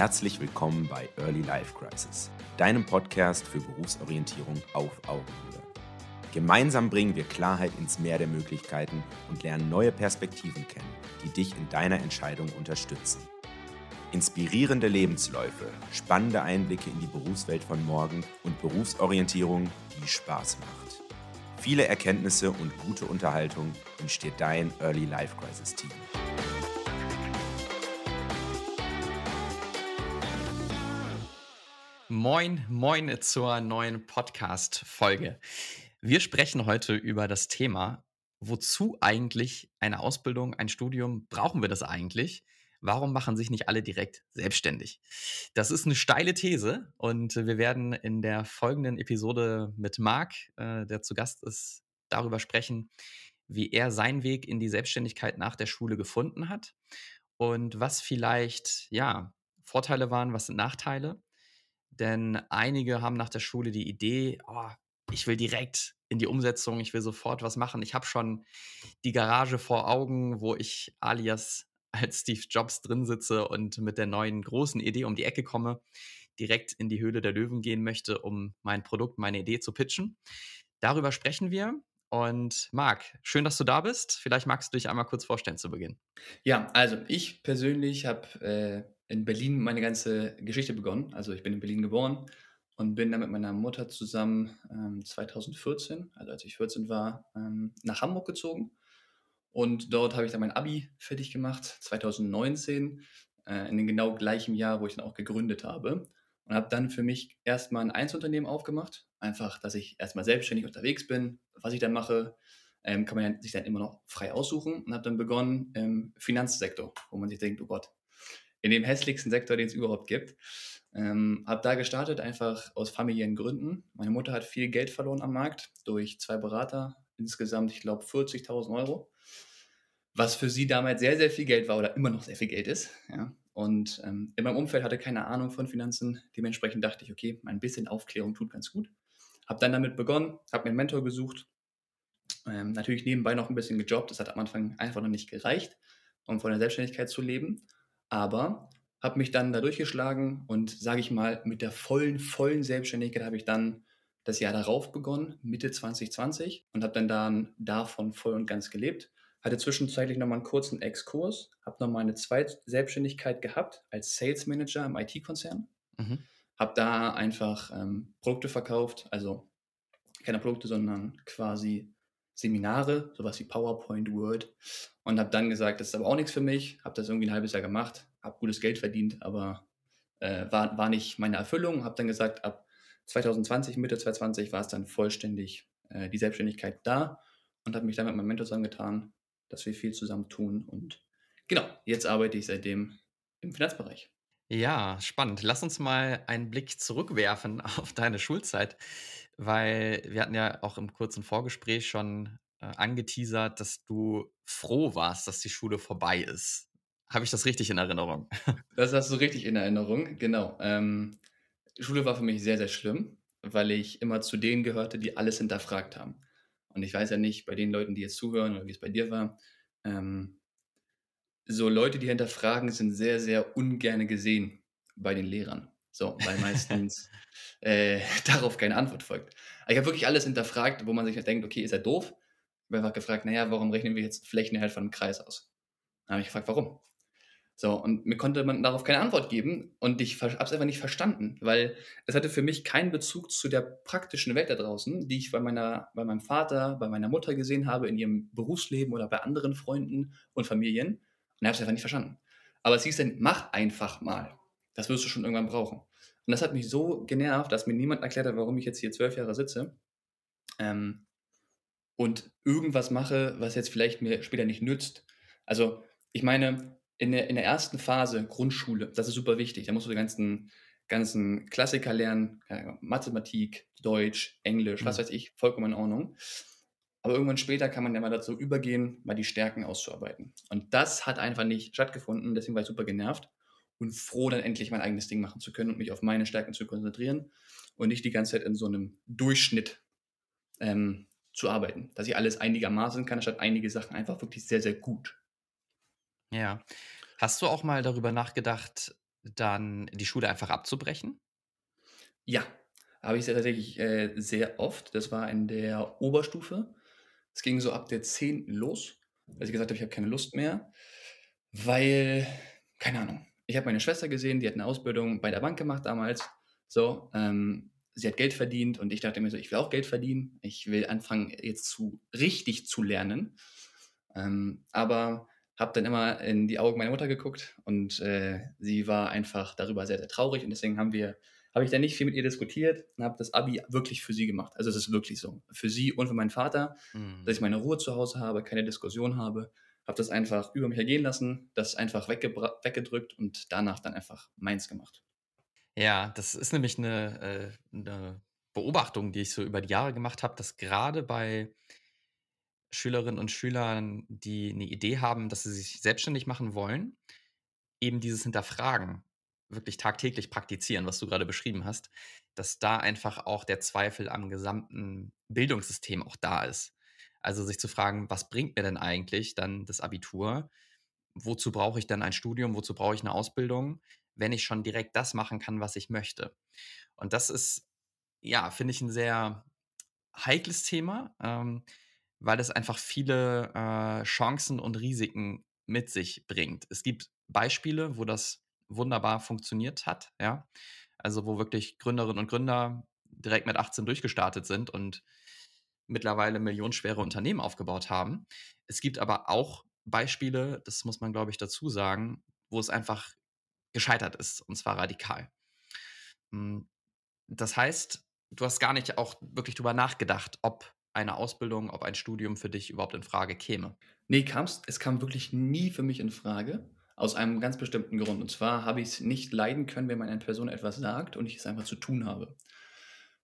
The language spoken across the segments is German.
Herzlich willkommen bei Early Life Crisis, deinem Podcast für Berufsorientierung auf Augenhöhe. Gemeinsam bringen wir Klarheit ins Meer der Möglichkeiten und lernen neue Perspektiven kennen, die dich in deiner Entscheidung unterstützen. Inspirierende Lebensläufe, spannende Einblicke in die Berufswelt von morgen und Berufsorientierung, die Spaß macht. Viele Erkenntnisse und gute Unterhaltung entsteht dein Early Life Crisis Team. Moin, moin zur neuen Podcast-Folge. Wir sprechen heute über das Thema, wozu eigentlich eine Ausbildung, ein Studium, brauchen wir das eigentlich? Warum machen sich nicht alle direkt selbstständig? Das ist eine steile These und wir werden in der folgenden Episode mit Marc, äh, der zu Gast ist, darüber sprechen, wie er seinen Weg in die Selbstständigkeit nach der Schule gefunden hat und was vielleicht, ja, Vorteile waren, was sind Nachteile denn einige haben nach der Schule die Idee, oh, ich will direkt in die Umsetzung, ich will sofort was machen. Ich habe schon die Garage vor Augen, wo ich alias als Steve Jobs drin sitze und mit der neuen großen Idee um die Ecke komme, direkt in die Höhle der Löwen gehen möchte, um mein Produkt, meine Idee zu pitchen. Darüber sprechen wir. Und Marc, schön, dass du da bist. Vielleicht magst du dich einmal kurz vorstellen zu Beginn. Ja, also ich persönlich habe äh, in Berlin meine ganze Geschichte begonnen. Also ich bin in Berlin geboren und bin dann mit meiner Mutter zusammen ähm, 2014, also als ich 14 war, ähm, nach Hamburg gezogen. Und dort habe ich dann mein Abi fertig gemacht, 2019, äh, in dem genau gleichen Jahr, wo ich dann auch gegründet habe. Und habe dann für mich erstmal ein Einzelunternehmen aufgemacht. Einfach, dass ich erstmal selbstständig unterwegs bin. Was ich dann mache, ähm, kann man sich dann immer noch frei aussuchen. Und habe dann begonnen im Finanzsektor, wo man sich denkt, oh Gott, in dem hässlichsten Sektor, den es überhaupt gibt. Ähm, habe da gestartet, einfach aus familiären Gründen. Meine Mutter hat viel Geld verloren am Markt durch zwei Berater, insgesamt, ich glaube, 40.000 Euro, was für sie damals sehr, sehr viel Geld war oder immer noch sehr viel Geld ist. Ja. Und ähm, in meinem Umfeld hatte keine Ahnung von Finanzen. Dementsprechend dachte ich, okay, ein bisschen Aufklärung tut ganz gut. Habe dann damit begonnen, habe mir einen Mentor gesucht. Ähm, natürlich nebenbei noch ein bisschen gejobbt. Das hat am Anfang einfach noch nicht gereicht, um von der Selbstständigkeit zu leben aber habe mich dann da durchgeschlagen und sage ich mal, mit der vollen, vollen Selbstständigkeit habe ich dann das Jahr darauf begonnen, Mitte 2020 und habe dann, dann davon voll und ganz gelebt. Hatte zwischenzeitlich nochmal einen kurzen Exkurs, habe nochmal eine zweite Selbstständigkeit gehabt als Sales Manager im IT-Konzern. Mhm. Habe da einfach ähm, Produkte verkauft, also keine Produkte, sondern quasi Seminare, sowas wie PowerPoint, Word und habe dann gesagt, das ist aber auch nichts für mich, habe das irgendwie ein halbes Jahr gemacht, habe gutes Geld verdient, aber äh, war, war nicht meine Erfüllung, habe dann gesagt, ab 2020, Mitte 2020 war es dann vollständig äh, die Selbstständigkeit da und habe mich dann mit meinem Mentor zusammengetan, dass wir viel zusammen tun und genau, jetzt arbeite ich seitdem im Finanzbereich. Ja, spannend. Lass uns mal einen Blick zurückwerfen auf deine Schulzeit weil wir hatten ja auch im kurzen Vorgespräch schon äh, angeteasert, dass du froh warst, dass die Schule vorbei ist. Habe ich das richtig in Erinnerung? Das hast du richtig in Erinnerung, genau. Ähm, Schule war für mich sehr, sehr schlimm, weil ich immer zu denen gehörte, die alles hinterfragt haben. Und ich weiß ja nicht, bei den Leuten, die jetzt zuhören oder wie es bei dir war, ähm, so Leute, die hinterfragen, sind sehr, sehr ungerne gesehen bei den Lehrern. So, weil meistens äh, darauf keine Antwort folgt. Ich habe wirklich alles hinterfragt, wo man sich halt denkt, okay, ist er doof? Ich habe einfach gefragt, naja, warum rechnen wir jetzt Flächeninhalt von einem Kreis aus? Dann habe ich gefragt, warum? So, und mir konnte man darauf keine Antwort geben und ich habe es einfach nicht verstanden, weil es hatte für mich keinen Bezug zu der praktischen Welt da draußen, die ich bei, meiner, bei meinem Vater, bei meiner Mutter gesehen habe, in ihrem Berufsleben oder bei anderen Freunden und Familien und habe es einfach nicht verstanden. Aber es hieß dann, mach einfach mal. Das wirst du schon irgendwann brauchen. Und das hat mich so genervt, dass mir niemand erklärt hat, warum ich jetzt hier zwölf Jahre sitze ähm, und irgendwas mache, was jetzt vielleicht mir später nicht nützt. Also, ich meine, in der, in der ersten Phase, Grundschule, das ist super wichtig. Da musst du die ganzen, ganzen Klassiker lernen, Mathematik, Deutsch, Englisch, was mhm. weiß ich, vollkommen in Ordnung. Aber irgendwann später kann man ja mal dazu übergehen, mal die Stärken auszuarbeiten. Und das hat einfach nicht stattgefunden, deswegen war ich super genervt und froh, dann endlich mein eigenes Ding machen zu können und mich auf meine Stärken zu konzentrieren und nicht die ganze Zeit in so einem Durchschnitt ähm, zu arbeiten. Dass ich alles einigermaßen kann, statt einige Sachen einfach wirklich sehr, sehr gut. Ja. Hast du auch mal darüber nachgedacht, dann die Schule einfach abzubrechen? Ja, habe ich tatsächlich äh, sehr oft. Das war in der Oberstufe. Es ging so ab der 10. los, als ich gesagt habe, ich habe keine Lust mehr, weil, keine Ahnung, ich habe meine Schwester gesehen, die hat eine Ausbildung bei der Bank gemacht damals. So, ähm, sie hat Geld verdient und ich dachte mir so, ich will auch Geld verdienen. Ich will anfangen, jetzt zu richtig zu lernen. Ähm, aber habe dann immer in die Augen meiner Mutter geguckt und äh, sie war einfach darüber sehr, sehr traurig und deswegen haben wir, habe ich dann nicht viel mit ihr diskutiert und habe das Abi wirklich für sie gemacht. Also es ist wirklich so. Für sie und für meinen Vater, mhm. dass ich meine Ruhe zu Hause habe, keine Diskussion habe, habe das einfach über mich ergehen lassen, das einfach weggedrückt und danach dann einfach meins gemacht. Ja, das ist nämlich eine, äh, eine Beobachtung, die ich so über die Jahre gemacht habe, dass gerade bei Schülerinnen und Schülern, die eine Idee haben, dass sie sich selbstständig machen wollen, eben dieses Hinterfragen wirklich tagtäglich praktizieren, was du gerade beschrieben hast, dass da einfach auch der Zweifel am gesamten Bildungssystem auch da ist. Also sich zu fragen, was bringt mir denn eigentlich dann das Abitur? Wozu brauche ich dann ein Studium? Wozu brauche ich eine Ausbildung, wenn ich schon direkt das machen kann, was ich möchte? Und das ist, ja, finde ich ein sehr heikles Thema. Ähm, weil es einfach viele äh, Chancen und Risiken mit sich bringt. Es gibt Beispiele, wo das wunderbar funktioniert hat, ja. Also wo wirklich Gründerinnen und Gründer direkt mit 18 durchgestartet sind und mittlerweile millionenschwere Unternehmen aufgebaut haben. Es gibt aber auch Beispiele, das muss man, glaube ich, dazu sagen, wo es einfach gescheitert ist, und zwar radikal. Hm, das heißt, du hast gar nicht auch wirklich drüber nachgedacht, ob eine Ausbildung, ob ein Studium für dich überhaupt in Frage käme? Nee, kam's, es kam wirklich nie für mich in Frage. Aus einem ganz bestimmten Grund. Und zwar habe ich es nicht leiden können, wenn mir eine Person etwas sagt und ich es einfach zu tun habe.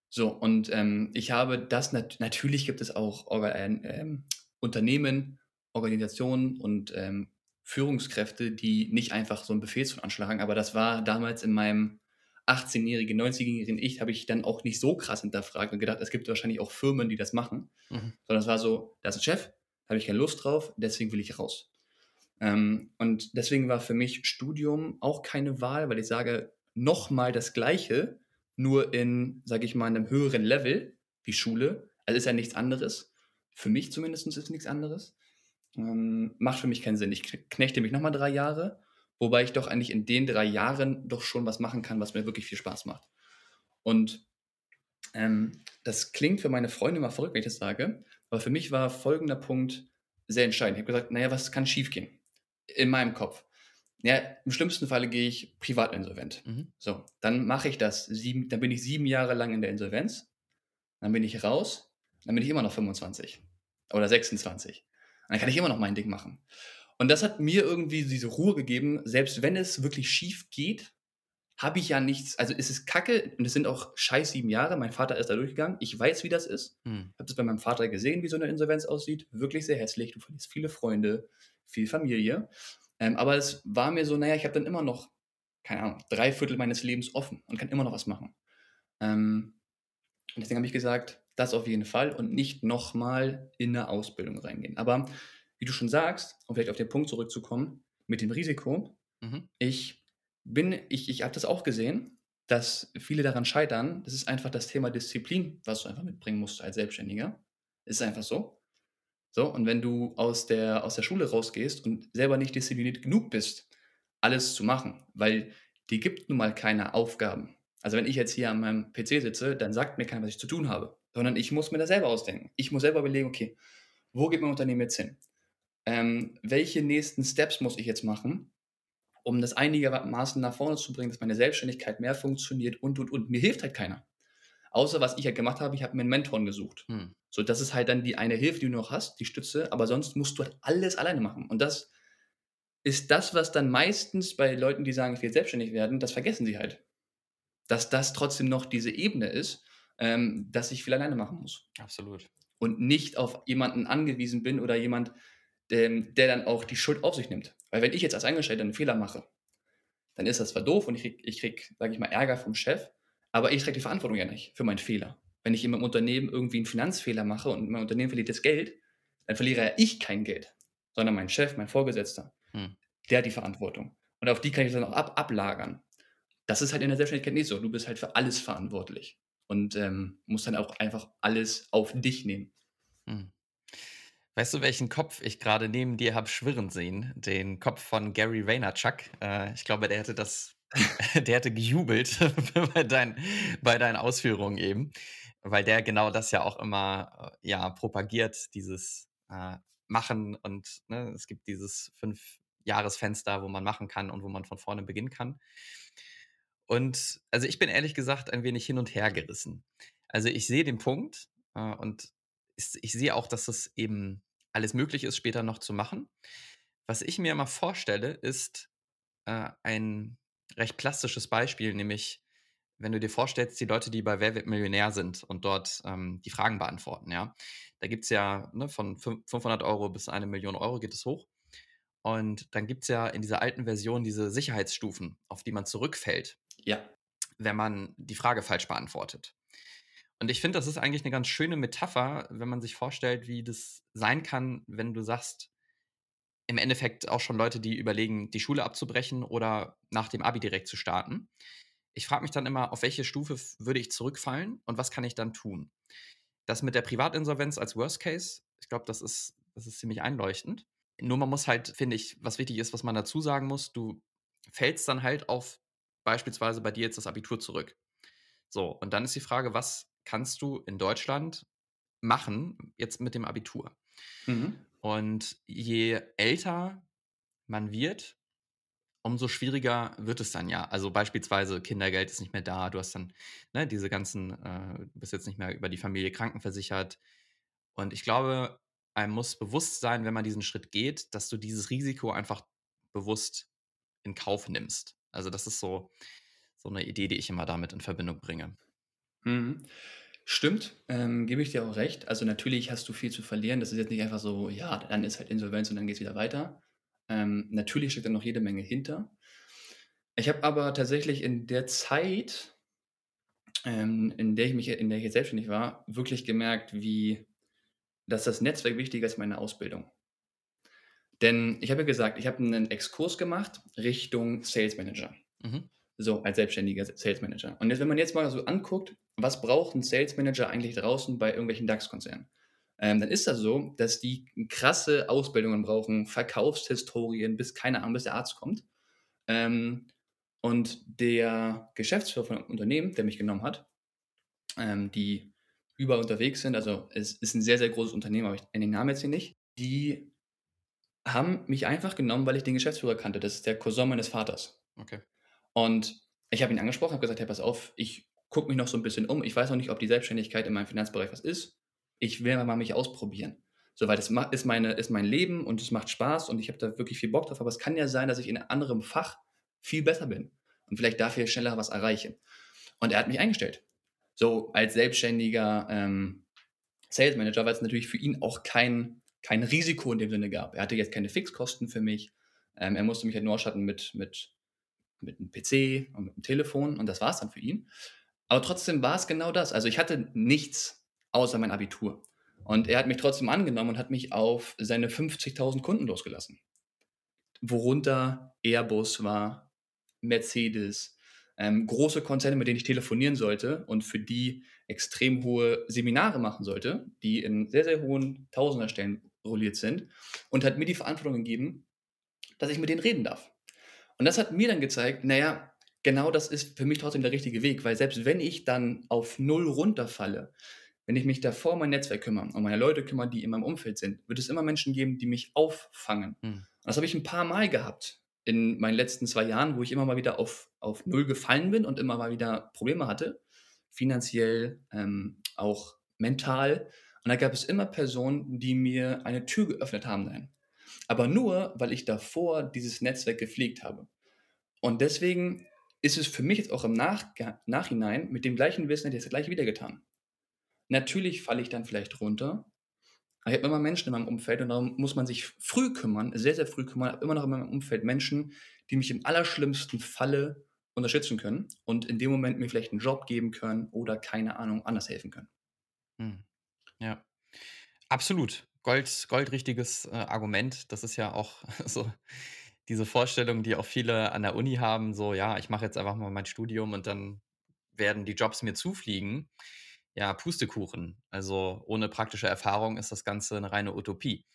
So, und ähm, ich habe das, nat natürlich gibt es auch Orga äh, äh, Unternehmen, Organisationen und ähm, Führungskräfte, die nicht einfach so einen Befehl anschlagen, aber das war damals in meinem 18-jährigen, 90-jährigen Ich habe ich dann auch nicht so krass hinterfragt und gedacht, es gibt wahrscheinlich auch Firmen, die das machen. Mhm. Sondern es war so, da ist ein Chef, habe ich keine Lust drauf, deswegen will ich raus. Ähm, und deswegen war für mich Studium auch keine Wahl, weil ich sage, nochmal das Gleiche, nur in, sage ich mal, einem höheren Level wie Schule. Also ist ja nichts anderes. Für mich zumindest ist nichts anderes. Ähm, macht für mich keinen Sinn. Ich knechte mich nochmal drei Jahre Wobei ich doch eigentlich in den drei Jahren doch schon was machen kann, was mir wirklich viel Spaß macht. Und ähm, das klingt für meine Freunde immer verrückt, wenn ich das sage, aber für mich war folgender Punkt sehr entscheidend. Ich habe gesagt, naja, was kann schiefgehen? In meinem Kopf. Ja, im schlimmsten Falle gehe ich privat insolvent. Mhm. So, dann mache ich das. Sieben, dann bin ich sieben Jahre lang in der Insolvenz. Dann bin ich raus. Dann bin ich immer noch 25 oder 26. dann kann ich immer noch mein Ding machen. Und das hat mir irgendwie diese Ruhe gegeben, selbst wenn es wirklich schief geht, habe ich ja nichts, also es ist kacke und es sind auch scheiß sieben Jahre. Mein Vater ist da durchgegangen. Ich weiß, wie das ist. Hm. Ich habe das bei meinem Vater gesehen, wie so eine Insolvenz aussieht. Wirklich sehr hässlich. Du verlierst viele Freunde, viel Familie. Ähm, aber es war mir so, naja, ich habe dann immer noch, keine Ahnung, drei Viertel meines Lebens offen und kann immer noch was machen. Ähm, und deswegen habe ich gesagt, das auf jeden Fall und nicht nochmal in eine Ausbildung reingehen. Aber wie du schon sagst, um vielleicht auf den Punkt zurückzukommen, mit dem Risiko, mhm. ich bin, ich, ich habe das auch gesehen, dass viele daran scheitern. Das ist einfach das Thema Disziplin, was du einfach mitbringen musst als Selbstständiger. Ist einfach so. So, und wenn du aus der, aus der Schule rausgehst und selber nicht diszipliniert genug bist, alles zu machen, weil die gibt nun mal keine Aufgaben. Also wenn ich jetzt hier an meinem PC sitze, dann sagt mir keiner, was ich zu tun habe, sondern ich muss mir das selber ausdenken. Ich muss selber überlegen, okay, wo geht mein Unternehmen jetzt hin? ähm, welche nächsten Steps muss ich jetzt machen, um das einigermaßen nach vorne zu bringen, dass meine Selbstständigkeit mehr funktioniert und, und, und. Mir hilft halt keiner. Außer was ich halt gemacht habe, ich habe mir einen Mentor gesucht. Hm. So, das ist halt dann die eine Hilfe, die du noch hast, die Stütze, aber sonst musst du halt alles alleine machen. Und das ist das, was dann meistens bei Leuten, die sagen, ich will selbstständig werden, das vergessen sie halt. Dass das trotzdem noch diese Ebene ist, ähm, dass ich viel alleine machen muss. Absolut. Und nicht auf jemanden angewiesen bin oder jemand, ähm, der dann auch die Schuld auf sich nimmt. Weil wenn ich jetzt als Angestellter einen Fehler mache, dann ist das zwar doof und ich krieg, ich krieg sage ich mal, Ärger vom Chef, aber ich trage die Verantwortung ja nicht für meinen Fehler. Wenn ich in meinem Unternehmen irgendwie einen Finanzfehler mache und mein Unternehmen verliert das Geld, dann verliere ja ich kein Geld, sondern mein Chef, mein Vorgesetzter, hm. der hat die Verantwortung. Und auf die kann ich dann auch ab ablagern. das ist halt in der Selbstständigkeit nicht so. Du bist halt für alles verantwortlich und ähm, musst dann auch einfach alles auf dich nehmen. Hm. Weißt du, welchen Kopf ich gerade neben dir habe schwirren sehen? Den Kopf von Gary Vaynerchuk. Äh, ich glaube, der hätte das, der hätte gejubelt bei, dein, bei deinen Ausführungen eben, weil der genau das ja auch immer äh, ja propagiert, dieses äh, Machen und ne, es gibt dieses fünf Jahresfenster, wo man machen kann und wo man von vorne beginnen kann. Und also ich bin ehrlich gesagt ein wenig hin und her gerissen. Also ich sehe den Punkt äh, und ich, ich sehe auch, dass es eben alles möglich ist, später noch zu machen. Was ich mir immer vorstelle, ist äh, ein recht plastisches Beispiel, nämlich wenn du dir vorstellst, die Leute, die bei Wer wird Millionär sind und dort ähm, die Fragen beantworten, ja, da gibt es ja ne, von 500 Euro bis eine Million Euro geht es hoch. Und dann gibt es ja in dieser alten Version diese Sicherheitsstufen, auf die man zurückfällt. Ja. Wenn man die Frage falsch beantwortet. Und ich finde, das ist eigentlich eine ganz schöne Metapher, wenn man sich vorstellt, wie das sein kann, wenn du sagst, im Endeffekt auch schon Leute, die überlegen, die Schule abzubrechen oder nach dem Abi direkt zu starten. Ich frage mich dann immer, auf welche Stufe würde ich zurückfallen und was kann ich dann tun? Das mit der Privatinsolvenz als Worst Case, ich glaube, das ist, das ist ziemlich einleuchtend. Nur man muss halt, finde ich, was wichtig ist, was man dazu sagen muss, du fällst dann halt auf beispielsweise bei dir jetzt das Abitur zurück. So, und dann ist die Frage, was kannst du in Deutschland machen, jetzt mit dem Abitur? Mhm. Und je älter man wird, umso schwieriger wird es dann ja. Also beispielsweise Kindergeld ist nicht mehr da, du hast dann ne, diese ganzen, äh, bist jetzt nicht mehr über die Familie krankenversichert. Und ich glaube, einem muss bewusst sein, wenn man diesen Schritt geht, dass du dieses Risiko einfach bewusst in Kauf nimmst. Also das ist so, so eine Idee, die ich immer damit in Verbindung bringe. Mhm. Stimmt, ähm, gebe ich dir auch recht. Also natürlich hast du viel zu verlieren. Das ist jetzt nicht einfach so, ja, dann ist halt Insolvenz und dann geht es wieder weiter. Ähm, natürlich steckt da noch jede Menge hinter. Ich habe aber tatsächlich in der Zeit, ähm, in der ich mich, in der ich jetzt selbstständig war, wirklich gemerkt, wie dass das Netzwerk wichtiger ist als meine Ausbildung. Denn ich habe ja gesagt, ich habe einen Exkurs gemacht Richtung Sales Manager. Mhm. So, als selbstständiger Sales Manager. Und jetzt, wenn man jetzt mal so anguckt, was braucht ein Sales Manager eigentlich draußen bei irgendwelchen DAX-Konzernen? Ähm, dann ist das so, dass die krasse Ausbildungen brauchen, Verkaufshistorien, bis keine Ahnung, bis der Arzt kommt. Ähm, und der Geschäftsführer von einem Unternehmen, der mich genommen hat, ähm, die überall unterwegs sind, also es ist ein sehr, sehr großes Unternehmen, aber ich nenne den Namen jetzt hier nicht, die haben mich einfach genommen, weil ich den Geschäftsführer kannte. Das ist der Cousin meines Vaters. Okay. Und ich habe ihn angesprochen, habe gesagt, hey, pass auf, ich gucke mich noch so ein bisschen um. Ich weiß noch nicht, ob die Selbstständigkeit in meinem Finanzbereich was ist. Ich will mal mich ausprobieren. So, weil das ist, meine, ist mein Leben und es macht Spaß und ich habe da wirklich viel Bock drauf. Aber es kann ja sein, dass ich in einem anderen Fach viel besser bin und vielleicht dafür schneller was erreiche. Und er hat mich eingestellt. So als selbstständiger ähm, Sales Manager, weil es natürlich für ihn auch kein, kein Risiko in dem Sinne gab. Er hatte jetzt keine Fixkosten für mich. Ähm, er musste mich halt nur ausstatten mit, mit, mit einem PC und mit einem Telefon und das war es dann für ihn. Aber trotzdem war es genau das. Also ich hatte nichts außer mein Abitur. Und er hat mich trotzdem angenommen und hat mich auf seine 50.000 Kunden losgelassen. Worunter Airbus war, Mercedes, ähm, große Konzerne, mit denen ich telefonieren sollte und für die extrem hohe Seminare machen sollte, die in sehr, sehr hohen Tausenderstellen rolliert sind und hat mir die Verantwortung gegeben, dass ich mit denen reden darf. Und das hat mir dann gezeigt, naja, genau das ist für mich trotzdem der richtige Weg, weil selbst wenn ich dann auf Null runterfalle, wenn ich mich davor um mein Netzwerk kümmere, um meine Leute kümmere, die in meinem Umfeld sind, wird es immer Menschen geben, die mich auffangen. Mhm. Und das habe ich ein paar Mal gehabt in meinen letzten zwei Jahren, wo ich immer mal wieder auf, auf Null gefallen bin und immer mal wieder Probleme hatte, finanziell, ähm, auch mental. Und da gab es immer Personen, die mir eine Tür geöffnet haben. Nein. Aber nur, weil ich davor dieses Netzwerk gepflegt habe. Und deswegen ist es für mich jetzt auch im Nach Nachhinein mit dem gleichen Wissen hätte ich das gleiche wieder getan. Natürlich falle ich dann vielleicht runter, ich habe immer Menschen in meinem Umfeld und darum muss man sich früh kümmern, sehr, sehr früh kümmern. Ich habe immer noch in meinem Umfeld Menschen, die mich im allerschlimmsten Falle unterstützen können und in dem Moment mir vielleicht einen Job geben können oder keine Ahnung, anders helfen können. Hm. Ja, absolut. Gold, goldrichtiges äh, Argument. Das ist ja auch so diese Vorstellung, die auch viele an der Uni haben, so, ja, ich mache jetzt einfach mal mein Studium und dann werden die Jobs mir zufliegen. Ja, Pustekuchen. Also ohne praktische Erfahrung ist das Ganze eine reine Utopie.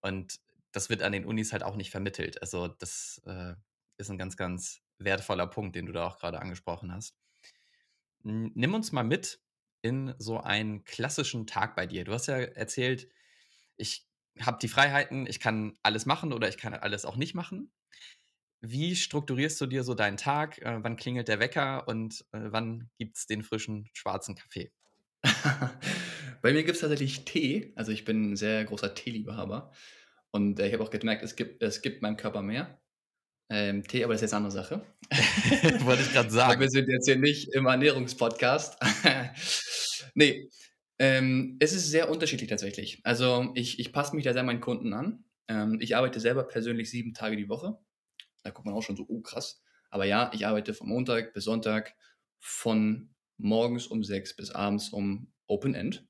Und das wird an den Unis halt auch nicht vermittelt. Also das äh, ist ein ganz, ganz wertvoller Punkt, den du da auch gerade angesprochen hast. Nimm uns mal mit in so einen klassischen Tag bei dir. Du hast ja erzählt, ich habe die Freiheiten, ich kann alles machen oder ich kann alles auch nicht machen. Wie strukturierst du dir so deinen Tag? Äh, wann klingelt der Wecker und äh, wann gibt es den frischen schwarzen Kaffee? Bei mir gibt es tatsächlich Tee. Also ich bin ein sehr großer Teeliebhaber. Und äh, ich habe auch gemerkt, es gibt, es gibt meinem Körper mehr. Ähm, Tee, aber das ist jetzt eine andere Sache. Wollte ich gerade sagen. wir sind jetzt hier nicht im Ernährungspodcast. nee, ähm, es ist sehr unterschiedlich tatsächlich. Also ich, ich passe mich da sehr meinen Kunden an. Ähm, ich arbeite selber persönlich sieben Tage die Woche. Da guckt man auch schon so, oh krass. Aber ja, ich arbeite von Montag bis Sonntag von morgens um sechs bis abends um Open End.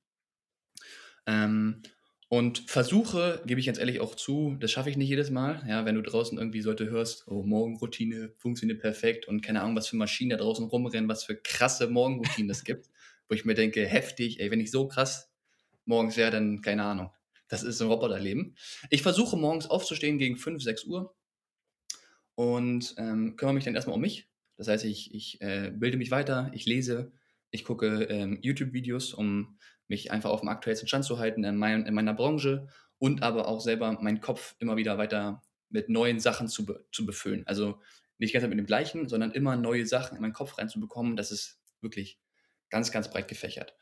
Ähm, und versuche, gebe ich ganz ehrlich auch zu, das schaffe ich nicht jedes Mal. Ja, wenn du draußen irgendwie sollte hörst, oh, Morgenroutine funktioniert perfekt und keine Ahnung, was für Maschinen da draußen rumrennen, was für krasse Morgenroutinen es gibt wo ich mir denke, heftig, ey, wenn ich so krass morgens wäre, dann keine Ahnung. Das ist ein Roboterleben. Ich versuche morgens aufzustehen gegen 5, 6 Uhr und ähm, kümmere mich dann erstmal um mich. Das heißt, ich, ich äh, bilde mich weiter, ich lese, ich gucke ähm, YouTube-Videos, um mich einfach auf dem aktuellsten Stand zu halten in, mein, in meiner Branche und aber auch selber meinen Kopf immer wieder weiter mit neuen Sachen zu, zu befüllen. Also nicht ganz mit dem gleichen, sondern immer neue Sachen in meinen Kopf reinzubekommen. Das ist wirklich Ganz, ganz breit gefächert.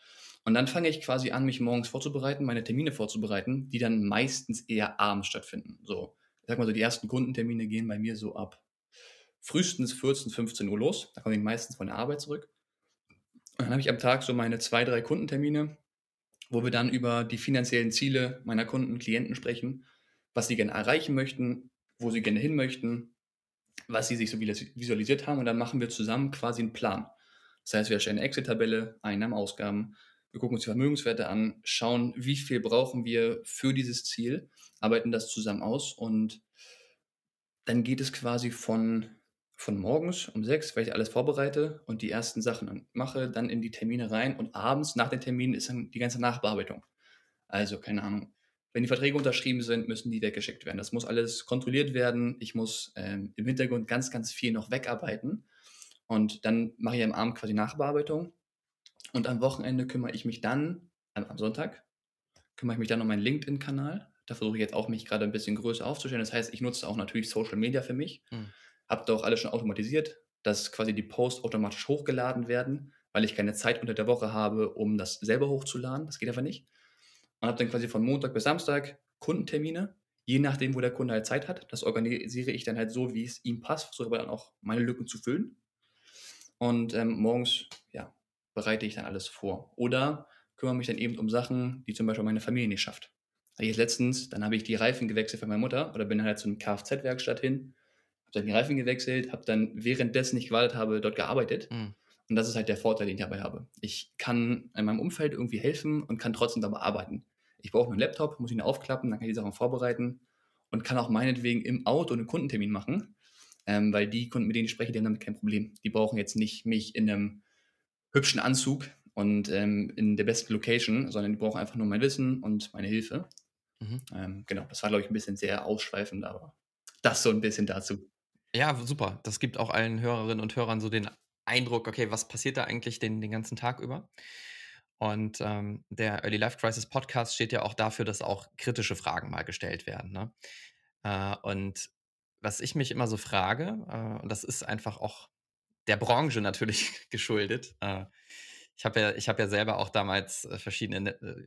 Und dann fange ich quasi an, mich morgens vorzubereiten, meine Termine vorzubereiten, die dann meistens eher abends stattfinden. So, ich sag mal so, die ersten Kundentermine gehen bei mir so ab frühestens 14, 15 Uhr los. Da komme ich meistens von der Arbeit zurück. Und dann habe ich am Tag so meine zwei, drei Kundentermine, wo wir dann über die finanziellen Ziele meiner Kunden, Klienten sprechen, was sie gerne erreichen möchten, wo sie gerne hin möchten, was sie sich so visualisiert haben. Und dann machen wir zusammen quasi einen Plan. Das heißt, wir erstellen eine Excel-Tabelle, Einnahmen, Ausgaben, wir gucken uns die Vermögenswerte an, schauen, wie viel brauchen wir für dieses Ziel, arbeiten das zusammen aus und dann geht es quasi von, von morgens um sechs, weil ich alles vorbereite und die ersten Sachen mache, dann in die Termine rein und abends nach den Terminen ist dann die ganze Nachbearbeitung. Also, keine Ahnung. Wenn die Verträge unterschrieben sind, müssen die weggeschickt werden. Das muss alles kontrolliert werden. Ich muss ähm, im Hintergrund ganz, ganz viel noch wegarbeiten. Und dann mache ich am Abend quasi Nachbearbeitung. Und am Wochenende kümmere ich mich dann, am Sonntag, kümmere ich mich dann um meinen LinkedIn-Kanal. Da versuche ich jetzt auch, mich gerade ein bisschen größer aufzustellen. Das heißt, ich nutze auch natürlich Social Media für mich. Mhm. Habe da auch alles schon automatisiert, dass quasi die Posts automatisch hochgeladen werden, weil ich keine Zeit unter der Woche habe, um das selber hochzuladen. Das geht einfach nicht. Und habe dann quasi von Montag bis Samstag Kundentermine, je nachdem, wo der Kunde halt Zeit hat. Das organisiere ich dann halt so, wie es ihm passt, versuche aber dann auch meine Lücken zu füllen. Und ähm, morgens, ja, bereite ich dann alles vor. Oder kümmere mich dann eben um Sachen, die zum Beispiel meine Familie nicht schafft. Jetzt letztens, dann habe ich die Reifen gewechselt für meine Mutter oder bin dann halt zu einer Kfz-Werkstatt hin, habe dann die Reifen gewechselt, habe dann währenddessen ich gewartet habe, dort gearbeitet. Mhm. Und das ist halt der Vorteil, den ich dabei habe. Ich kann in meinem Umfeld irgendwie helfen und kann trotzdem dabei arbeiten. Ich brauche einen Laptop, muss ihn aufklappen, dann kann ich die Sachen vorbereiten und kann auch meinetwegen im Auto einen Kundentermin machen ähm, weil die Kunden, mit denen ich spreche, die haben damit kein Problem. Die brauchen jetzt nicht mich in einem hübschen Anzug und ähm, in der besten Location, sondern die brauchen einfach nur mein Wissen und meine Hilfe. Mhm. Ähm, genau, das war, glaube ich, ein bisschen sehr ausschweifend, aber das so ein bisschen dazu. Ja, super. Das gibt auch allen Hörerinnen und Hörern so den Eindruck, okay, was passiert da eigentlich den, den ganzen Tag über? Und ähm, der Early Life Crisis Podcast steht ja auch dafür, dass auch kritische Fragen mal gestellt werden. Ne? Äh, und was ich mich immer so frage, äh, und das ist einfach auch der Branche natürlich geschuldet. Äh, ich habe ja, hab ja selber auch damals äh, verschiedene ne äh,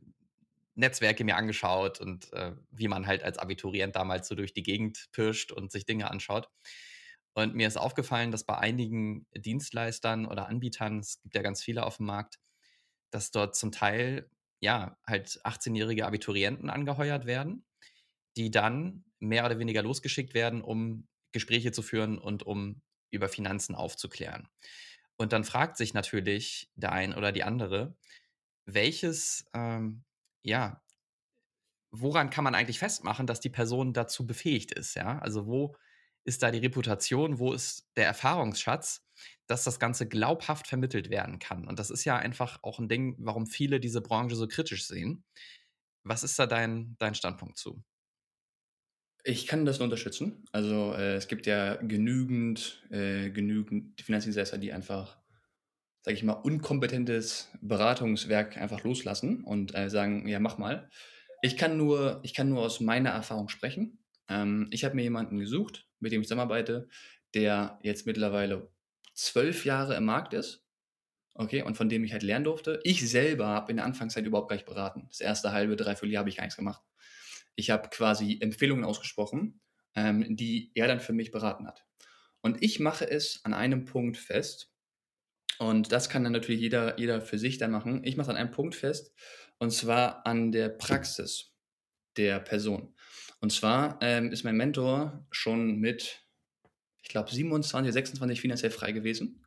Netzwerke mir angeschaut und äh, wie man halt als Abiturient damals so durch die Gegend pirscht und sich Dinge anschaut. Und mir ist aufgefallen, dass bei einigen Dienstleistern oder Anbietern, es gibt ja ganz viele auf dem Markt, dass dort zum Teil ja halt 18-jährige Abiturienten angeheuert werden, die dann mehr oder weniger losgeschickt werden, um Gespräche zu führen und um über Finanzen aufzuklären. Und dann fragt sich natürlich der ein oder die andere, welches, ähm, ja, woran kann man eigentlich festmachen, dass die Person dazu befähigt ist, ja? Also wo ist da die Reputation, wo ist der Erfahrungsschatz, dass das Ganze glaubhaft vermittelt werden kann. Und das ist ja einfach auch ein Ding, warum viele diese Branche so kritisch sehen. Was ist da dein, dein Standpunkt zu? Ich kann das nur unterstützen. Also äh, es gibt ja genügend, äh, genügend Finanzdienstleister, die einfach, sage ich mal, unkompetentes Beratungswerk einfach loslassen und äh, sagen, ja, mach mal. Ich kann nur, ich kann nur aus meiner Erfahrung sprechen. Ähm, ich habe mir jemanden gesucht, mit dem ich zusammenarbeite, der jetzt mittlerweile zwölf Jahre im Markt ist. Okay, und von dem ich halt lernen durfte. Ich selber habe in der Anfangszeit überhaupt gar nicht beraten. Das erste halbe, dreiviertel Jahr habe ich gar nichts gemacht. Ich habe quasi Empfehlungen ausgesprochen, ähm, die er dann für mich beraten hat. Und ich mache es an einem Punkt fest. Und das kann dann natürlich jeder, jeder für sich dann machen. Ich mache es an einem Punkt fest. Und zwar an der Praxis der Person. Und zwar ähm, ist mein Mentor schon mit ich glaube, 27, 26 finanziell frei gewesen.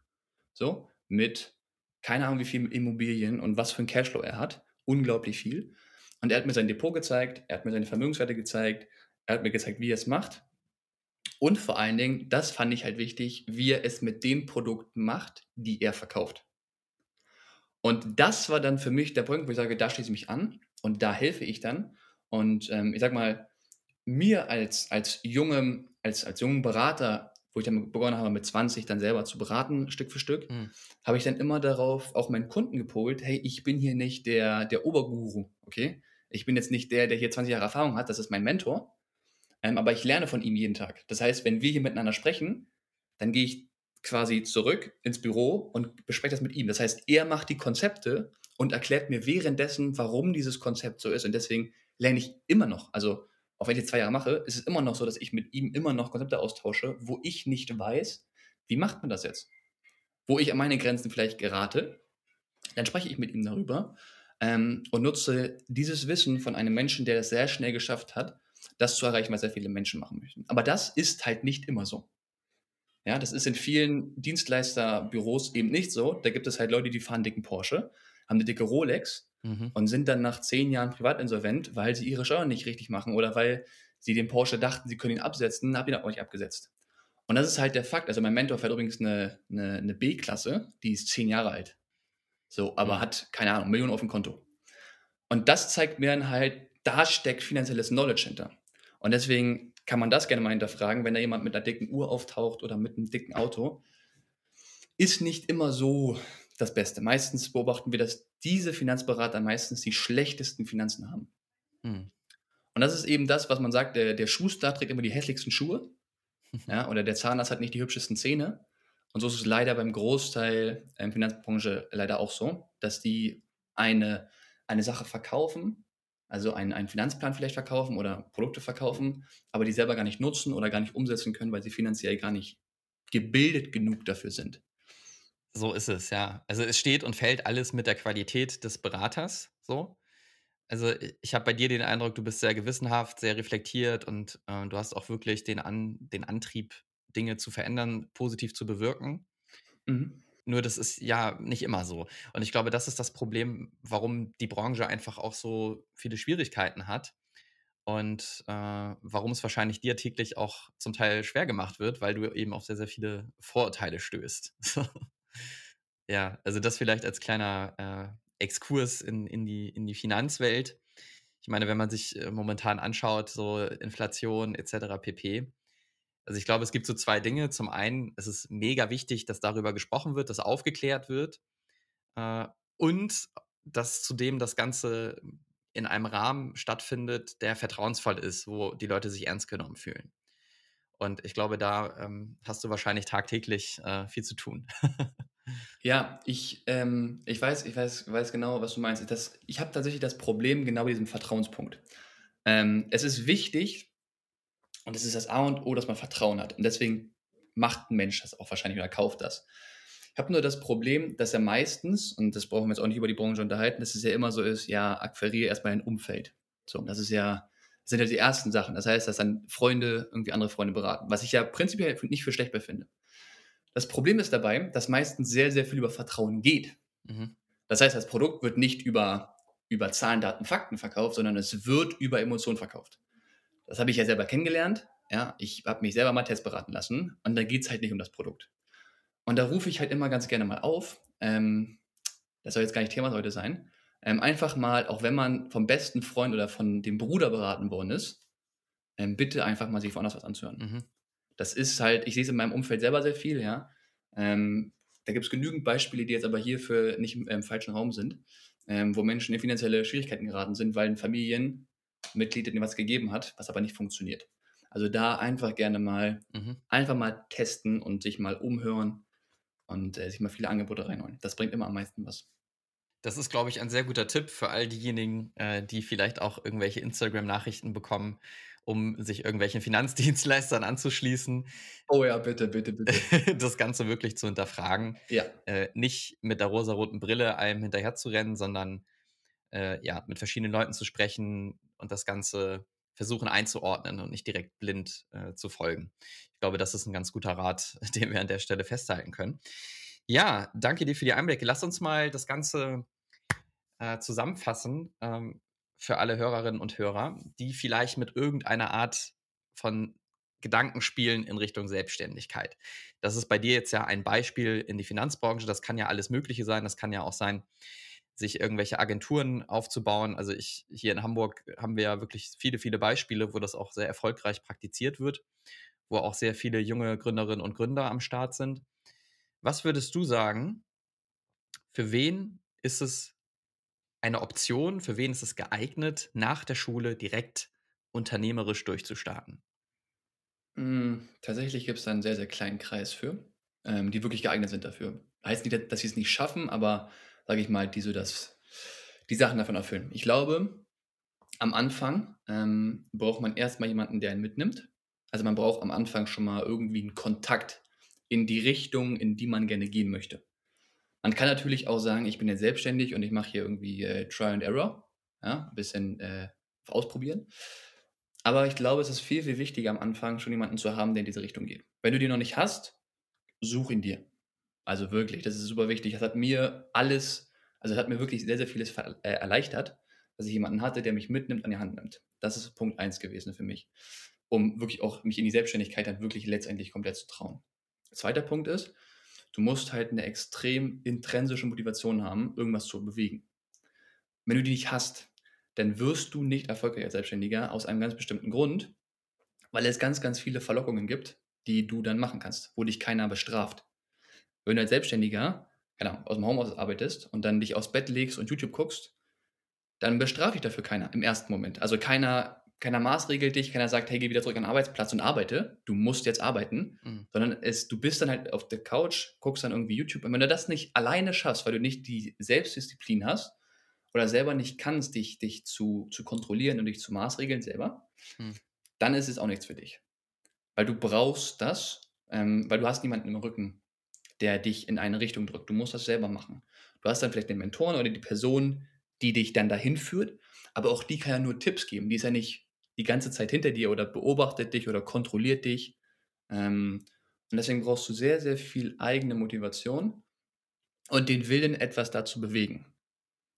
So, mit keine Ahnung, wie viel Immobilien und was für ein Cashflow er hat. Unglaublich viel. Und er hat mir sein Depot gezeigt, er hat mir seine Vermögenswerte gezeigt, er hat mir gezeigt, wie er es macht. Und vor allen Dingen, das fand ich halt wichtig, wie er es mit den Produkten macht, die er verkauft. Und das war dann für mich der Punkt, wo ich sage, da schließe ich mich an und da helfe ich dann. Und ähm, ich sag mal, mir als, als, jungem, als, als jungen Berater wo ich dann begonnen habe, mit 20 dann selber zu beraten, Stück für Stück, mhm. habe ich dann immer darauf auch meinen Kunden gepolt, hey, ich bin hier nicht der, der Oberguru, okay? Ich bin jetzt nicht der, der hier 20 Jahre Erfahrung hat, das ist mein Mentor, ähm, aber ich lerne von ihm jeden Tag. Das heißt, wenn wir hier miteinander sprechen, dann gehe ich quasi zurück ins Büro und bespreche das mit ihm. Das heißt, er macht die Konzepte und erklärt mir währenddessen, warum dieses Konzept so ist. Und deswegen lerne ich immer noch. Also auch wenn ich jetzt zwei Jahre mache, ist es immer noch so, dass ich mit ihm immer noch Konzepte austausche, wo ich nicht weiß, wie macht man das jetzt? Wo ich an meine Grenzen vielleicht gerate, dann spreche ich mit ihm darüber ähm, und nutze dieses Wissen von einem Menschen, der das sehr schnell geschafft hat, das zu erreichen, was sehr viele Menschen machen möchten. Aber das ist halt nicht immer so. Ja, das ist in vielen Dienstleisterbüros eben nicht so. Da gibt es halt Leute, die fahren dicken Porsche, haben eine dicke Rolex mhm. und sind dann nach zehn Jahren privatinsolvent, weil sie ihre Steuern nicht richtig machen oder weil sie den Porsche dachten, sie können ihn absetzen, haben ihn aber nicht abgesetzt. Und das ist halt der Fakt. Also mein Mentor fährt übrigens eine, eine, eine B-Klasse, die ist zehn Jahre alt. So, aber mhm. hat, keine Ahnung, Millionen auf dem Konto. Und das zeigt mir dann halt, da steckt finanzielles Knowledge hinter. Und deswegen kann man das gerne mal hinterfragen, wenn da jemand mit einer dicken Uhr auftaucht oder mit einem dicken Auto. Ist nicht immer so das Beste. Meistens beobachten wir, dass diese Finanzberater meistens die schlechtesten Finanzen haben. Hm. Und das ist eben das, was man sagt, der, der Schuster trägt immer die hässlichsten Schuhe. ja, oder der Zahnarzt hat nicht die hübschesten Zähne. Und so ist es leider beim Großteil der ähm, Finanzbranche leider auch so, dass die eine, eine Sache verkaufen, also einen, einen Finanzplan vielleicht verkaufen oder Produkte verkaufen, aber die selber gar nicht nutzen oder gar nicht umsetzen können, weil sie finanziell gar nicht gebildet genug dafür sind. So ist es, ja. Also es steht und fällt alles mit der Qualität des Beraters, so. Also ich habe bei dir den Eindruck, du bist sehr gewissenhaft, sehr reflektiert und äh, du hast auch wirklich den, An den Antrieb, Dinge zu verändern, positiv zu bewirken. Mhm. Nur das ist ja nicht immer so. Und ich glaube, das ist das Problem, warum die Branche einfach auch so viele Schwierigkeiten hat und äh, warum es wahrscheinlich dir täglich auch zum Teil schwer gemacht wird, weil du eben auf sehr, sehr viele Vorurteile stößt. Ja, also das vielleicht als kleiner äh, Exkurs in, in, die, in die Finanzwelt. Ich meine, wenn man sich äh, momentan anschaut, so Inflation etc. pp. Also ich glaube, es gibt so zwei Dinge. Zum einen, es ist mega wichtig, dass darüber gesprochen wird, dass aufgeklärt wird äh, und dass zudem das Ganze in einem Rahmen stattfindet, der vertrauensvoll ist, wo die Leute sich ernst genommen fühlen. Und ich glaube, da ähm, hast du wahrscheinlich tagtäglich äh, viel zu tun. ja, ich, ähm, ich, weiß, ich weiß, weiß genau, was du meinst. Das, ich habe tatsächlich das Problem genau bei diesem Vertrauenspunkt. Ähm, es ist wichtig und es ist das A und O, dass man Vertrauen hat. Und deswegen macht ein Mensch das auch wahrscheinlich oder kauft das. Ich habe nur das Problem, dass er meistens, und das brauchen wir jetzt auch nicht über die Branche unterhalten, dass es ja immer so ist, ja, akquiriere erstmal ein Umfeld. So, das ist ja das sind ja die ersten Sachen. Das heißt, dass dann Freunde irgendwie andere Freunde beraten, was ich ja prinzipiell nicht für schlecht befinde. Das Problem ist dabei, dass meistens sehr, sehr viel über Vertrauen geht. Mhm. Das heißt, das Produkt wird nicht über, über Zahlen, Daten, Fakten verkauft, sondern es wird über Emotionen verkauft. Das habe ich ja selber kennengelernt. ja, ich habe mich selber mal testberaten lassen und da geht es halt nicht um das Produkt. Und da rufe ich halt immer ganz gerne mal auf, ähm, das soll jetzt gar nicht Thema heute sein, ähm, einfach mal, auch wenn man vom besten Freund oder von dem Bruder beraten worden ist, ähm, bitte einfach mal sich woanders was anzuhören. Mhm. Das ist halt, ich sehe es in meinem Umfeld selber sehr viel, ja. Ähm, da gibt es genügend Beispiele, die jetzt aber hierfür nicht im, im falschen Raum sind, ähm, wo Menschen in finanzielle Schwierigkeiten geraten sind, weil ein Familienmitglied ihnen was gegeben hat, was aber nicht funktioniert. Also da einfach gerne mal, mhm. einfach mal testen und sich mal umhören und äh, sich mal viele Angebote reinholen. Das bringt immer am meisten was. Das ist, glaube ich, ein sehr guter Tipp für all diejenigen, äh, die vielleicht auch irgendwelche Instagram-Nachrichten bekommen, um sich irgendwelchen Finanzdienstleistern anzuschließen. Oh ja, bitte, bitte, bitte. das Ganze wirklich zu hinterfragen. Ja. Äh, nicht mit der rosaroten Brille einem hinterher zu rennen, sondern äh, ja, mit verschiedenen Leuten zu sprechen und das Ganze versuchen einzuordnen und nicht direkt blind äh, zu folgen. Ich glaube, das ist ein ganz guter Rat, den wir an der Stelle festhalten können. Ja, danke dir für die Einblicke. Lass uns mal das Ganze äh, zusammenfassen ähm, für alle Hörerinnen und Hörer, die vielleicht mit irgendeiner Art von Gedankenspielen in Richtung Selbstständigkeit. Das ist bei dir jetzt ja ein Beispiel in die Finanzbranche. Das kann ja alles Mögliche sein. Das kann ja auch sein, sich irgendwelche Agenturen aufzubauen. Also ich hier in Hamburg haben wir ja wirklich viele, viele Beispiele, wo das auch sehr erfolgreich praktiziert wird, wo auch sehr viele junge Gründerinnen und Gründer am Start sind. Was würdest du sagen, für wen ist es eine Option, für wen ist es geeignet, nach der Schule direkt unternehmerisch durchzustarten? Hm, tatsächlich gibt es da einen sehr, sehr kleinen Kreis für, ähm, die wirklich geeignet sind dafür. Heißt nicht, dass sie es nicht schaffen, aber sage ich mal, die so das, die Sachen davon erfüllen. Ich glaube, am Anfang ähm, braucht man erstmal jemanden, der einen mitnimmt. Also man braucht am Anfang schon mal irgendwie einen Kontakt in die Richtung, in die man gerne gehen möchte. Man kann natürlich auch sagen, ich bin jetzt selbstständig und ich mache hier irgendwie äh, Try and Error, ja, ein bisschen äh, ausprobieren. Aber ich glaube, es ist viel, viel wichtiger am Anfang schon jemanden zu haben, der in diese Richtung geht. Wenn du den noch nicht hast, such ihn dir. Also wirklich, das ist super wichtig. Das hat mir alles, also hat mir wirklich sehr, sehr vieles äh, erleichtert, dass ich jemanden hatte, der mich mitnimmt, an die Hand nimmt. Das ist Punkt eins gewesen für mich, um wirklich auch mich in die Selbstständigkeit dann wirklich letztendlich komplett zu trauen. Zweiter Punkt ist, du musst halt eine extrem intrinsische Motivation haben, irgendwas zu bewegen. Wenn du die nicht hast, dann wirst du nicht erfolgreich als Selbstständiger aus einem ganz bestimmten Grund, weil es ganz, ganz viele Verlockungen gibt, die du dann machen kannst, wo dich keiner bestraft. Wenn du als Selbstständiger genau, aus dem Homeoffice arbeitest und dann dich aufs Bett legst und YouTube guckst, dann bestrafe ich dafür keiner im ersten Moment. Also keiner keiner maßregelt dich, keiner sagt, hey, geh wieder zurück an den Arbeitsplatz und arbeite. Du musst jetzt arbeiten. Mhm. Sondern es, du bist dann halt auf der Couch, guckst dann irgendwie YouTube. Und wenn du das nicht alleine schaffst, weil du nicht die Selbstdisziplin hast oder selber nicht kannst, dich, dich zu, zu kontrollieren und dich zu maßregeln selber, mhm. dann ist es auch nichts für dich. Weil du brauchst das, ähm, weil du hast niemanden im Rücken, der dich in eine Richtung drückt. Du musst das selber machen. Du hast dann vielleicht den Mentoren oder die Person, die dich dann dahin führt, aber auch die kann ja nur Tipps geben. Die ist ja nicht die ganze Zeit hinter dir oder beobachtet dich oder kontrolliert dich. Ähm, und deswegen brauchst du sehr, sehr viel eigene Motivation und den Willen, etwas da zu bewegen.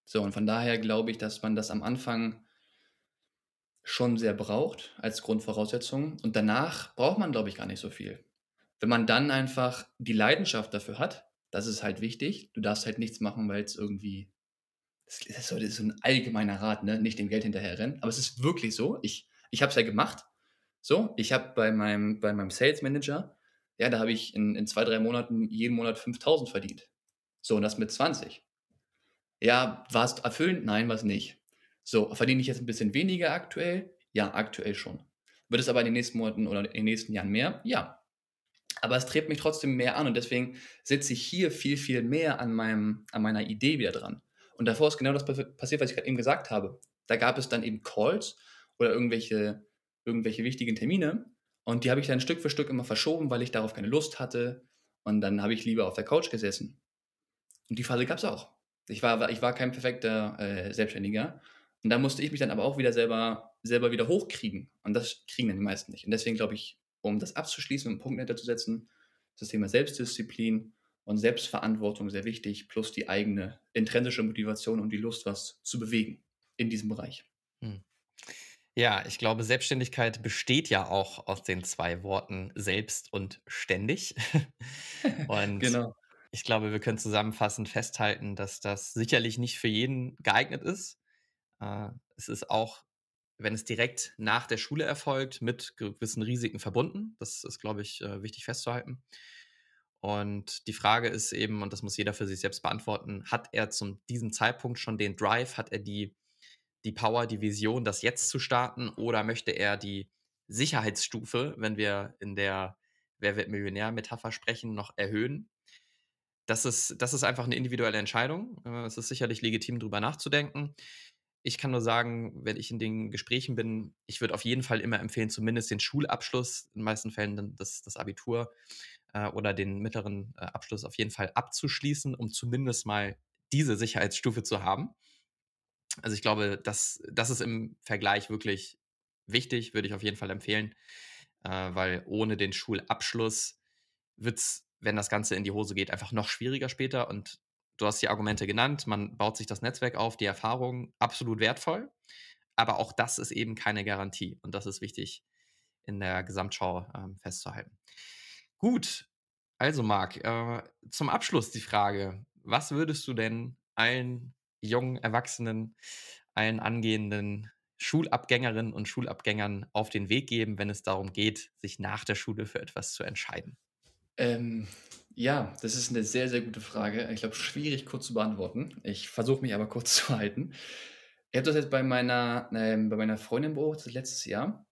So, und von daher glaube ich, dass man das am Anfang schon sehr braucht als Grundvoraussetzung. Und danach braucht man, glaube ich, gar nicht so viel. Wenn man dann einfach die Leidenschaft dafür hat, das ist halt wichtig. Du darfst halt nichts machen, weil es irgendwie. Das ist so, ein allgemeiner Rat, ne? Nicht dem Geld hinterherrennen. Aber es ist wirklich so. Ich ich habe es ja gemacht. So, ich habe bei meinem, bei meinem Sales Manager, ja, da habe ich in, in zwei, drei Monaten jeden Monat 5000 verdient. So, und das mit 20. Ja, war es erfüllend? Nein, war es nicht. So, verdiene ich jetzt ein bisschen weniger aktuell? Ja, aktuell schon. Wird es aber in den nächsten Monaten oder in den nächsten Jahren mehr? Ja. Aber es treibt mich trotzdem mehr an und deswegen sitze ich hier viel, viel mehr an, meinem, an meiner Idee wieder dran. Und davor ist genau das passiert, was ich gerade eben gesagt habe. Da gab es dann eben Calls oder irgendwelche, irgendwelche wichtigen Termine. Und die habe ich dann Stück für Stück immer verschoben, weil ich darauf keine Lust hatte. Und dann habe ich lieber auf der Couch gesessen. Und die Phase gab es auch. Ich war, ich war kein perfekter äh, Selbstständiger. Und da musste ich mich dann aber auch wieder selber, selber wieder hochkriegen. Und das kriegen dann die meisten nicht. Und deswegen glaube ich, um das abzuschließen und einen Punkt hinter zu setzen, ist das Thema Selbstdisziplin und Selbstverantwortung sehr wichtig, plus die eigene intrinsische Motivation und die Lust, was zu bewegen in diesem Bereich. Hm. Ja, ich glaube, Selbstständigkeit besteht ja auch aus den 2 Worten selbst und ständig. Und Genau. ich glaube, wir können zusammenfassend festhalten, dass das sicherlich nicht für jeden geeignet ist. Äh, es ist auch, wenn es direkt nach der Schule erfolgt, mit gewissen Risiken verbunden. Das ist, glaube ich, äh, wichtig festzuhalten. Und die Frage ist eben, und das muss jeder für sich selbst beantworten, hat er zum diesem Zeitpunkt schon den Drive, hat er die die Power, die Vision, das jetzt zu starten oder möchte er die Sicherheitsstufe, wenn wir in der Wer wird Millionär-Metapher sprechen, noch erhöhen? Das ist das ist einfach 'ne individuelle Entscheidung. Äh, es ist sicherlich legitim, drüber nachzudenken. Ich kann nur sagen, wenn ich in den Gesprächen bin, ich würde auf jeden Fall immer empfehlen, zumindest den Schulabschluss, in den meisten Fällen dann das das Abitur, äh, oder den mittleren, äh, Abschluss auf jeden Fall abzuschließen, um zumindest mal diese Sicherheitsstufe zu haben. Also, ich glaube, das das ist im Vergleich wirklich wichtig, würde ich auf jeden Fall empfehlen, äh, weil ohne den Schulabschluss wird's, wenn das Ganze in die Hose geht, einfach noch schwieriger später und du hast die Argumente genannt. Man baut sich das Netzwerk auf, die Erfahrung, absolut wertvoll, aber auch das ist eben keine Garantie und das ist wichtig in der Gesamtschau, ähm, festzuhalten. Gut, also Marc, äh, zum Abschluss die Frage: Was würdest du denn allen jungen Erwachsenen, allen angehenden Schulabgängerinnen und Schulabgängern auf den Weg geben, wenn es darum geht, sich nach der Schule für etwas zu entscheiden? Ähm, ja, das ist 'ne sehr, sehr gute Frage. Ich glaube, schwierig kurz zu beantworten. Ich versuche mich aber kurz zu halten. Ich habe das jetzt bei meiner ähm, bei meiner Freundin beobachtet letztes Jahr.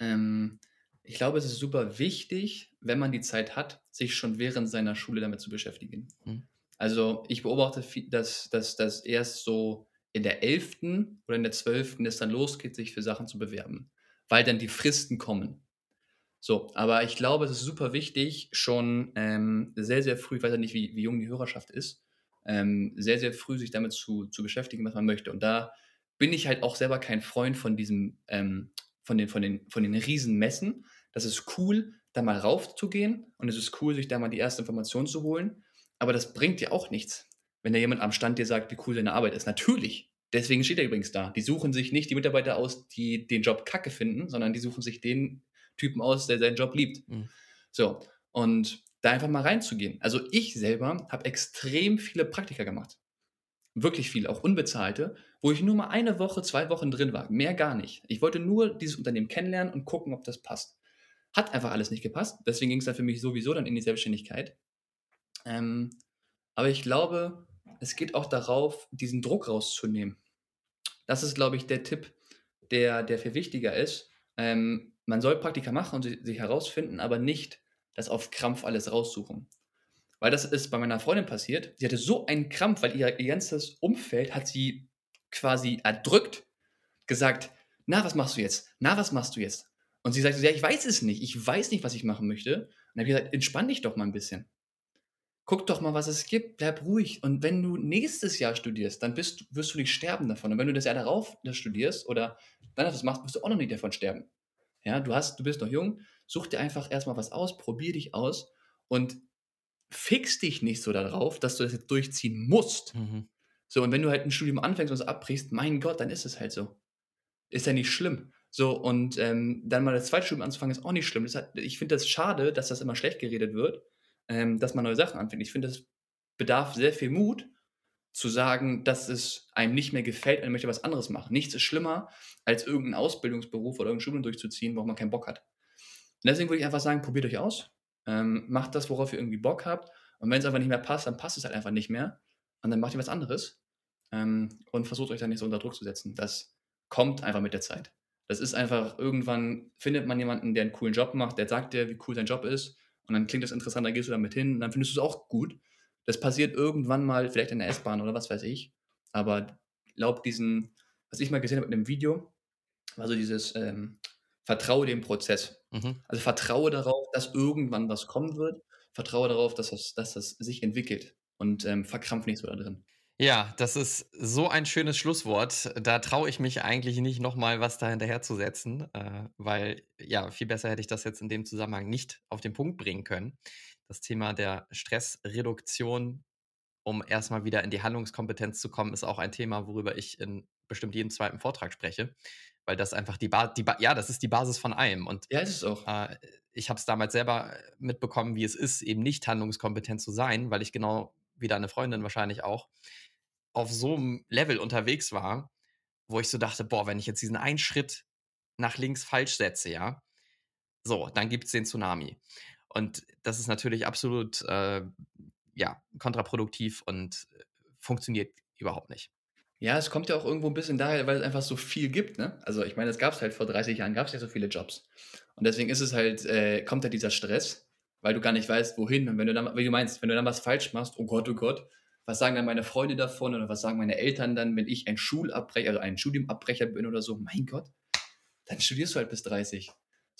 Ähm, ich glaube, es ist super wichtig, wenn man die Zeit hat, sich schon während seiner Schule damit zu beschäftigen. Mhm. Also, ich beobachte dass dass dass erst so in der 11. oder in der 12. es dann losgeht, sich für Sachen zu bewerben, weil dann die Fristen kommen. So, aber ich glaube, es ist super wichtig, schon, ähm, sehr, sehr früh ich weiß ja nicht, wie wie jung die Hörerschaft ist, ähm, sehr, sehr früh sich damit zu zu beschäftigen, was man möchte. Und da bin ich halt auch selber kein Freund von diesem, ähm von den von den von den Riesenmessen. Das ist cool, da mal raufzugehen und es ist cool, sich da mal die erste Information zu holen, aber das bringt dir auch nichts, wenn da jemand am Stand dir sagt, wie cool deine Arbeit ist. Natürlich, deswegen steht er übrigens da. Die suchen sich nicht die Mitarbeiter aus, die den Job Kacke finden, sondern die suchen sich den Typen aus, der seinen Job liebt. Mhm. So, und da einfach mal reinzugehen. Also, ich selber habe extrem viele Praktika gemacht. Wirklich viele, auch unbezahlte, wo ich nur mal 1 Woche, 2 Wochen drin war, mehr gar nicht. Ich wollte nur dieses Unternehmen kennenlernen und gucken, ob das passt. Hat einfach alles nicht gepasst, deswegen ging's dann für mich sowieso dann in die Selbstständigkeit. Ähm, aber ich glaube, es geht auch darauf, diesen Druck rauszunehmen. Das ist, glaube ich, der Tipp, der der viel wichtiger ist. Ähm, man soll Praktika machen und si sich herausfinden, aber nicht das auf Krampf alles raussuchen. Weil das ist bei meiner Freundin passiert. Sie hatte so einen Krampf, weil ihr ihr ganzes Umfeld hat sie quasi erdrückt, gesagt: „Na, was machst du jetzt? Na, was machst du jetzt?“ Und sie sagt so: „Ja, ich weiß es nicht. Ich weiß nicht, was ich machen möchte.“ Und dann habe ich gesagt: „Entspann dich doch mal 'n bisschen. Guck doch mal, was es gibt. Bleib ruhig. Und wenn du nächstes Jahr studierst, dann bist wirst du nicht sterben davon. Und wenn du das Jahr darauf das studierst oder dann etwas machst, wirst du auch noch nicht davon sterben. Ja, du hast du bist noch jung, such dir einfach erst mal was aus, probier dich aus und fixe dich nicht so da drauf, dass du das jetzt durchziehen musst.“ Mhm. So, und wenn du halt 'n Studium anfängst und es abbrichst, mein Gott, dann ist es halt so. Ist ja nicht schlimm. So, und, ähm, dann mal das 2. Studium anzufangen, ist auch nicht schlimm. Das hat ich finde das schade, dass das immer schlecht geredet wird, ähm, dass man neue Sachen anfängt. Ich finde, das bedarf sehr viel Mut, zu sagen, dass es einem nicht mehr gefällt und möchte was anderes machen. Nichts ist schlimmer, als irgend 'n Ausbildungsberuf oder irgend 'n Studium durchzuziehen, worauf man keinen Bock hat. Und deswegen würde ich einfach sagen, probiert euch aus. Ähm, macht das, worauf ihr irgendwie Bock habt. Und wenn's einfach nicht mehr passt, dann passt es halt einfach nicht mehr. Und dann macht ihr was anderes, ähm, und versucht euch da nicht so unter Druck zu setzen. Das kommt einfach mit der Zeit. Das ist einfach irgendwann findet man jemanden, der 'n coolen Job macht, der sagt dir, wie cool sein Job ist und dann klingt das interessant, dann gehst du da mit hin und dann findest du's auch gut. Das passiert irgendwann mal vielleicht in der S-Bahn oder was weiß ich. Aber glaube diesen was ich mal gesehen habe in 'nem Video, war so dieses, ähm: „Vertraue dem Prozess.“ Mhm. Also, vertraue darauf, dass irgendwann was kommen wird. Vertraue darauf, dass das dass das sich entwickelt und, ähm, verkrampfe nicht so da drin. Ja, das ist so ein schönes Schlusswort. Da traue ich mich eigentlich nicht, noch mal was da hinterherzusetzen, äh, weil, ja, viel besser hätte ich das jetzt in dem Zusammenhang nicht auf den Punkt bringen können. Das Thema der Stressreduktion, um erst mal wieder in die Handlungskompetenz zu kommen, ist auch ein Thema, worüber ich in bestimmt jedem 2. Vortrag spreche, weil das einfach die Basis, ba ja, das ist die Basis von allem. Und ja, ist es auch. Äh, ich habe es damals selber mitbekommen, wie es ist, eben nicht handlungskompetent zu sein, weil ich genau wie deine Freundin wahrscheinlich auch auf so einem Level unterwegs war, wo ich so dachte, boah, wenn ich jetzt diesen einen Schritt nach links falsch setze, ja, so, dann gibt es den Tsunami. Und das ist natürlich absolut, äh, ja, kontraproduktiv und äh, funktioniert überhaupt nicht. Ja, es kommt ja auch irgendwo ein bisschen daher, weil es einfach so viel gibt, ne? Also ich meine, es gab es halt vor 30 Jahren, gab es ja so viele Jobs. Und deswegen ist es halt, äh, kommt ja dieser Stress, weil du gar nicht weißt, wohin. Und wenn du dann, wie du meinst, wenn du dann was falsch machst, oh Gott, oh Gott, was sagen dann meine Freunde davon oder was sagen meine Eltern dann, wenn ich ein Schulabbrecher, also ein Studiumabbrecher bin oder so, mein Gott, dann studierst du halt bis 30.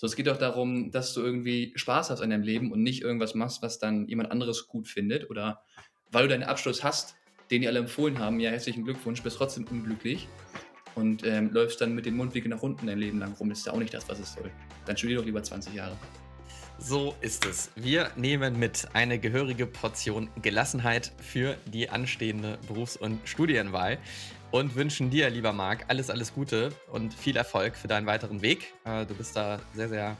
So, es geht doch darum, dass du irgendwie Spaß hast an deinem Leben und nicht irgendwas machst, was dann jemand anderes gut findet oder weil du deinen Abschluss hast, den die alle empfohlen haben, ja, herzlichen Glückwunsch, bist trotzdem unglücklich und ähm, läufst dann mit den Mundwinkeln nach unten dein Leben lang rum. Ist ja auch nicht das, was es soll. Dann studier doch lieber 20 Jahre. So ist es. Wir nehmen mit eine gehörige Portion Gelassenheit für die anstehende Berufs- und Studienwahl und wünschen dir, lieber Marc, alles, alles Gute und viel Erfolg für deinen weiteren Weg. Äh, du bist da sehr, sehr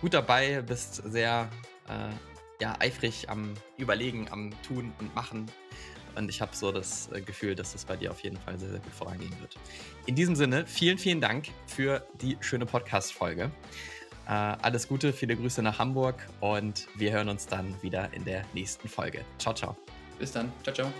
gut dabei, bist sehr äh, ja, eifrig am Überlegen, am Tun und Machen. Und ich habe so das äh, Gefühl, dass das bei dir auf jeden Fall sehr, sehr gut vorangehen wird. In diesem Sinne, vielen, vielen Dank für die schöne Podcast-Folge. Äh, alles Gute, viele Grüße nach Hamburg und wir hören uns dann wieder in der nächsten Folge. Ciao, ciao. Bis dann. Ciao, ciao.